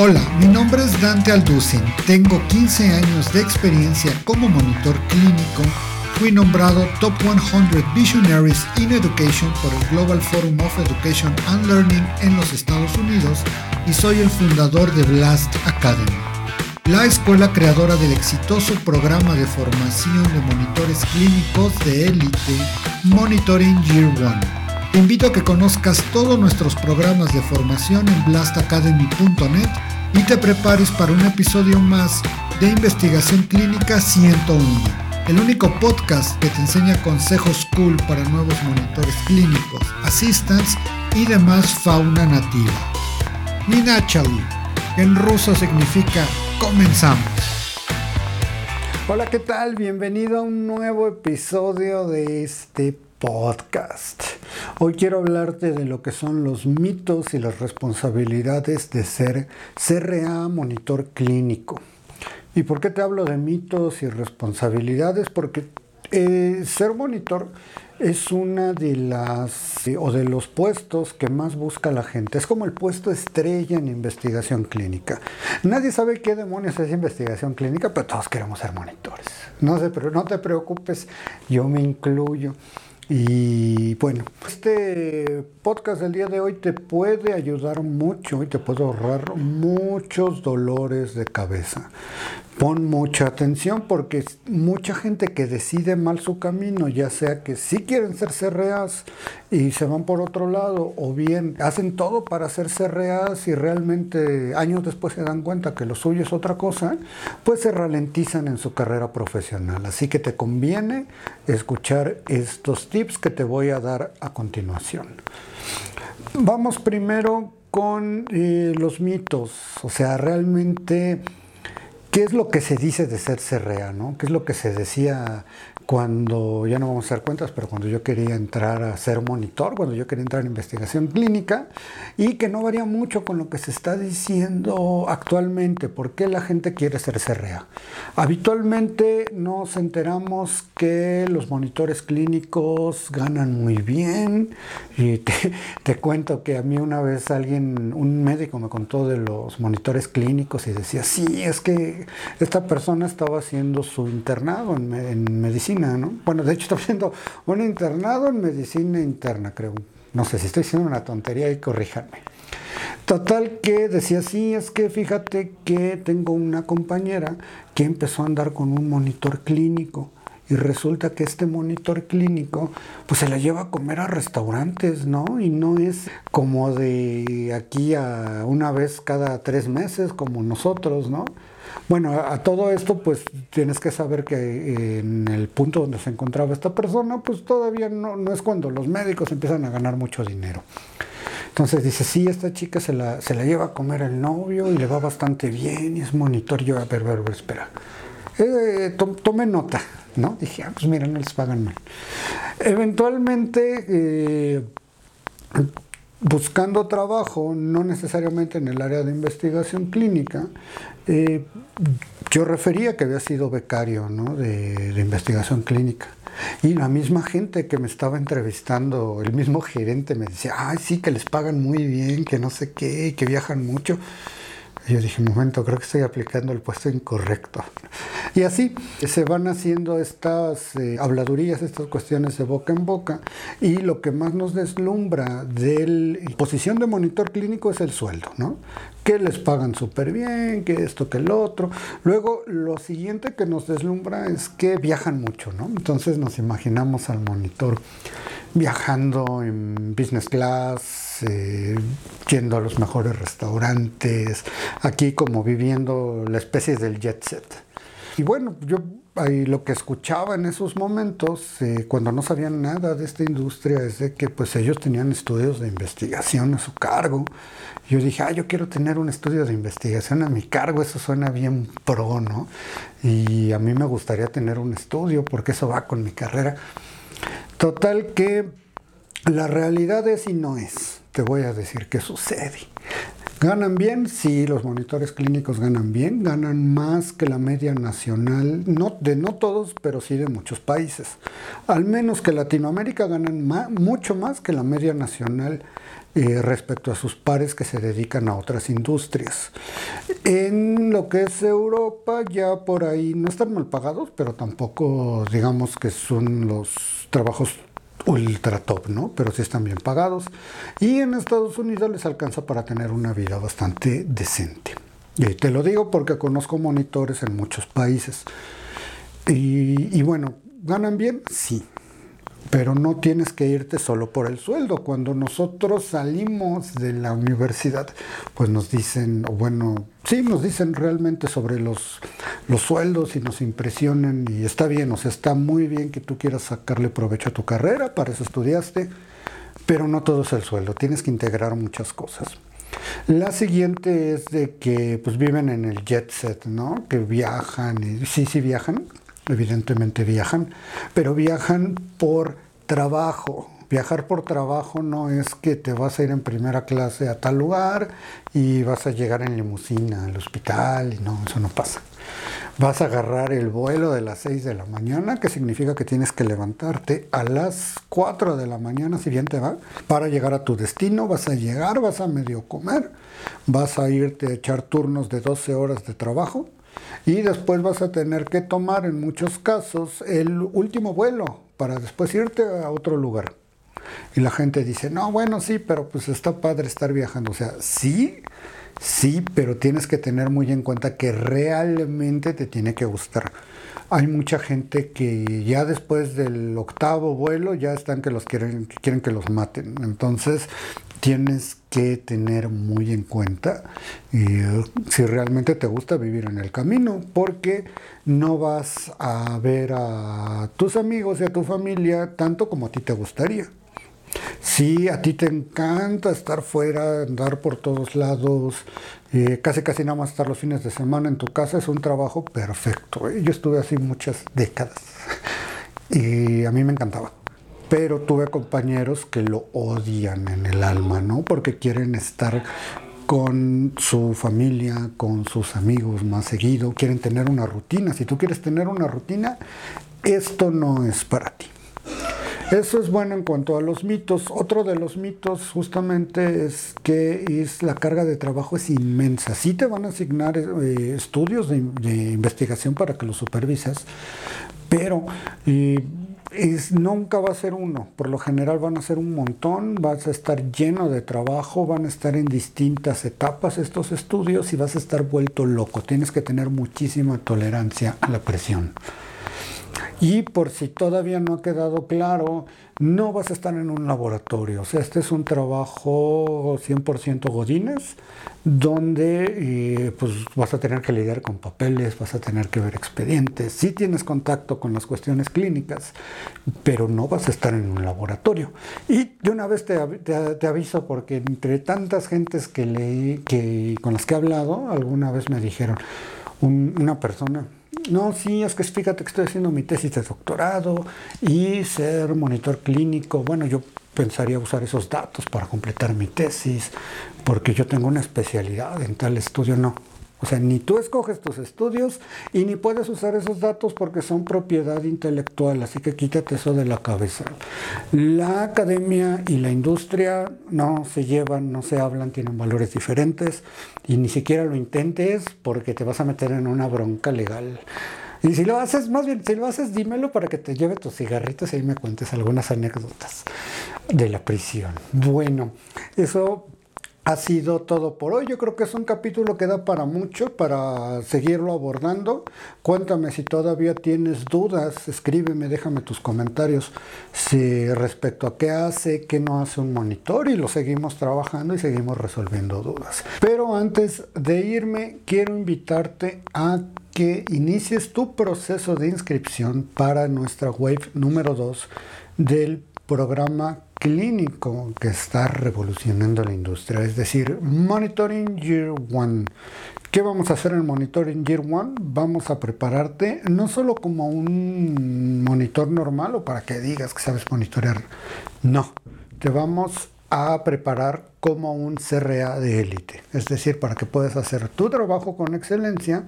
Hola, mi nombre es Dante Alducin. Tengo 15 años de experiencia como monitor clínico. Fui nombrado Top 100 Visionaries in Education por el Global Forum of Education and Learning en los Estados Unidos y soy el fundador de Blast Academy, la escuela creadora del exitoso programa de formación de monitores clínicos de élite Monitoring Year One. Te invito a que conozcas todos nuestros programas de formación en blastacademy.net y te prepares para un episodio más de Investigación Clínica 101, el único podcast que te enseña consejos cool para nuevos monitores clínicos, assistants y demás fauna nativa. Ninachali, que en ruso significa comenzamos. Hola, ¿qué tal? Bienvenido a un nuevo episodio de este podcast. Hoy quiero hablarte de lo que son los mitos y las responsabilidades de ser CRA monitor clínico. ¿Y por qué te hablo de mitos y responsabilidades? Porque eh, ser monitor es una de las o de los puestos que más busca la gente. Es como el puesto estrella en investigación clínica. Nadie sabe qué demonios es investigación clínica, pero todos queremos ser monitores. No, no te preocupes, yo me incluyo. Y bueno, este podcast del día de hoy te puede ayudar mucho y te puede ahorrar muchos dolores de cabeza. Pon mucha atención porque mucha gente que decide mal su camino, ya sea que sí quieren ser CRAs y se van por otro lado, o bien hacen todo para ser CRAs y realmente años después se dan cuenta que lo suyo es otra cosa, pues se ralentizan en su carrera profesional. Así que te conviene escuchar estos tips que te voy a dar a continuación. Vamos primero con eh, los mitos, o sea, realmente ¿Qué es lo que se dice de ser CRA? ¿no? ¿Qué es lo que se decía cuando, ya no vamos a dar cuentas, pero cuando yo quería entrar a ser monitor, cuando yo quería entrar en investigación clínica, y que no varía mucho con lo que se está diciendo actualmente, por qué la gente quiere ser CRA. Habitualmente nos enteramos que los monitores clínicos ganan muy bien, y te, cuento que a mí una vez alguien, un médico me contó de los monitores clínicos y decía, sí, es que esta persona estaba haciendo su internado en medicina bueno, de hecho estoy haciendo un internado en medicina interna, creo. No sé si estoy diciendo una tontería y corríjanme. Total que decía, sí, es que fíjate que tengo una compañera que empezó a andar con un monitor clínico y resulta que este monitor clínico pues se la lleva a comer a restaurantes, ¿no? Y no es como de aquí a una vez cada tres meses como nosotros, ¿no? Bueno, a, todo esto pues tienes que saber que eh, en el punto donde se encontraba esta persona pues todavía no, no es cuando los médicos empiezan a ganar mucho dinero. Entonces dice, sí, esta chica se la, se la lleva a comer el novio y le va bastante bien y es monitor. Yo, a ver, a ver, espera. Eh, tome nota, ¿no? Dije, ah, pues mira, no les pagan mal. Eventualmente, eh, buscando trabajo, no necesariamente en el área de investigación clínica, eh, yo refería que había sido becario de, de, investigación clínica. Y la misma gente que me estaba entrevistando, el mismo gerente me decía, ay, sí, que les pagan muy bien, que no sé qué, que viajan mucho. Yo dije, un momento, creo que estoy aplicando el puesto incorrecto. Y así se van haciendo estas eh, habladurías, estas cuestiones de boca en boca. Y lo que más nos deslumbra de la posición de monitor clínico es el sueldo, ¿no? Que les pagan súper bien, que esto, que el otro. Luego, lo siguiente que nos deslumbra es que viajan mucho, ¿no? Entonces nos imaginamos al monitor viajando en business class, eh, yendo a los mejores restaurantes, aquí como viviendo la especie del jet set. Y bueno, yo lo que escuchaba en esos momentos, eh, cuando no sabían nada de esta industria, es de que pues ellos tenían estudios de investigación a su cargo. Yo dije, ah, yo quiero tener un estudio de investigación a mi cargo, eso suena bien pro, ¿no? Y a mí me gustaría tener un estudio porque eso va con mi carrera. Total que la realidad es y no es. Te voy a decir qué sucede. ¿Ganan bien? Sí, los monitores clínicos ganan bien, ganan más que la media nacional, no, de no todos, pero sí de muchos países. Al menos que Latinoamérica ganan mucho más que la media nacional eh, respecto a sus pares que se dedican a otras industrias. En lo que es Europa, ya por ahí no están mal pagados, pero tampoco digamos que son los trabajos ultra top, ¿no? Pero sí están bien pagados. Y en Estados Unidos les alcanza para tener una vida bastante decente. Y te lo digo porque conozco monitores en muchos países. Y, y bueno, ¿ganan bien? Sí pero no tienes que irte solo por el sueldo. Cuando nosotros salimos de la universidad, pues nos dicen, bueno, sí, nos dicen realmente sobre los, los sueldos y nos impresionan y está bien, o sea, está muy bien que tú quieras sacarle provecho a tu carrera, para eso estudiaste, pero no todo es el sueldo, tienes que integrar muchas cosas. La siguiente es de que pues viven en el jet set, ¿no? Que viajan, y sí, sí viajan, evidentemente viajan, pero viajan por trabajo. Viajar por trabajo no es que te vas a ir en primera clase a tal lugar y vas a llegar en limusina al hospital y no, eso no pasa. Vas a agarrar el vuelo de las 6 de la mañana, que significa que tienes que levantarte a las 4 de la mañana, si bien te va, para llegar a tu destino. Vas a llegar, vas a medio comer, vas a irte a echar turnos de 12 horas de trabajo y después vas a tener que tomar en muchos casos el último vuelo para después irte a otro lugar. Y la gente dice, no, bueno, sí, pero pues está padre estar viajando. O sea, sí, sí, pero tienes que tener muy en cuenta que realmente te tiene que gustar. Hay mucha gente que ya después del octavo vuelo ya están que los quieren, que quieren que los maten. Entonces, tienes que tener muy en cuenta eh, si realmente te gusta vivir en el camino, porque no vas a ver a tus amigos y a tu familia tanto como a ti te gustaría. Si a ti te encanta estar fuera, andar por todos lados, eh, casi casi nada más estar los fines de semana en tu casa, es un trabajo perfecto. ¿eh? Yo estuve así muchas décadas y a mí me encantaba pero tuve compañeros que lo odian en el alma, ¿no? Porque quieren estar con su familia, con sus amigos más seguido, quieren tener una rutina. Si tú quieres tener una rutina, esto no es para ti. Eso es bueno en cuanto a los mitos. Otro de los mitos justamente es que es la carga de trabajo es inmensa. Sí te van a asignar eh, estudios de, investigación para que los supervisas, pero eh, es, nunca va a ser uno, por lo general van a ser un montón, vas a estar lleno de trabajo, van a estar en distintas etapas estos estudios y vas a estar vuelto loco, tienes que tener muchísima tolerancia a la presión. Y por si todavía no ha quedado claro, no vas a estar en un laboratorio. O sea, este es un trabajo 100% godines, donde eh, pues vas a tener que lidiar con papeles, vas a tener que ver expedientes. Sí tienes contacto con las cuestiones clínicas, pero no vas a estar en un laboratorio. Y de una vez te, te, aviso, porque entre tantas gentes que leí, que, con las que he hablado, alguna vez me dijeron, una persona no, sí, es que fíjate que estoy haciendo mi tesis de doctorado y ser monitor clínico. Bueno, yo pensaría usar esos datos para completar mi tesis, porque yo tengo una especialidad en tal estudio. No, o sea, ni tú escoges tus estudios y ni puedes usar esos datos porque son propiedad intelectual, así que quítate eso de la cabeza. La academia y la industria no se llevan, no se hablan, tienen valores diferentes y ni siquiera lo intentes porque te vas a meter en una bronca legal. Y si lo haces, más bien, si lo haces, dímelo para que te lleve tus cigarritos y ahí me cuentes algunas anécdotas de la prisión. Bueno, eso ha sido todo por hoy. Yo creo que es un capítulo que da para mucho, para seguirlo abordando. Cuéntame si todavía tienes dudas, escríbeme, déjame tus comentarios si respecto a qué hace, qué no hace un monitor y lo seguimos trabajando y seguimos resolviendo dudas. Pero antes de irme, quiero invitarte a que inicies tu proceso de inscripción para nuestra wave número 2 del programa clínico que está revolucionando la industria, es decir, Monitoring Year One. ¿Qué vamos a hacer en Monitoring Year One? Vamos a prepararte no solo como un monitor normal o para que digas que sabes monitorear, no, te vamos a preparar como un CRA de élite, es decir, para que puedas hacer tu trabajo con excelencia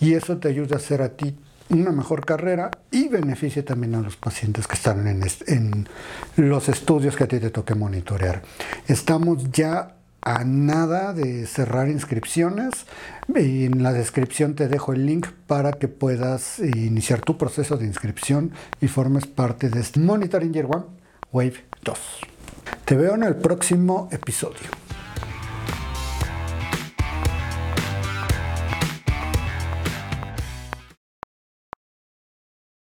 y eso te ayude a hacer a ti una mejor carrera y beneficie también a los pacientes que están en, los estudios que a ti te toque monitorear. Estamos ya a nada de cerrar inscripciones. En la descripción te dejo el link para que puedas iniciar tu proceso de inscripción y formes parte de este Monitoring Year One Wave 2. Te veo en el próximo episodio.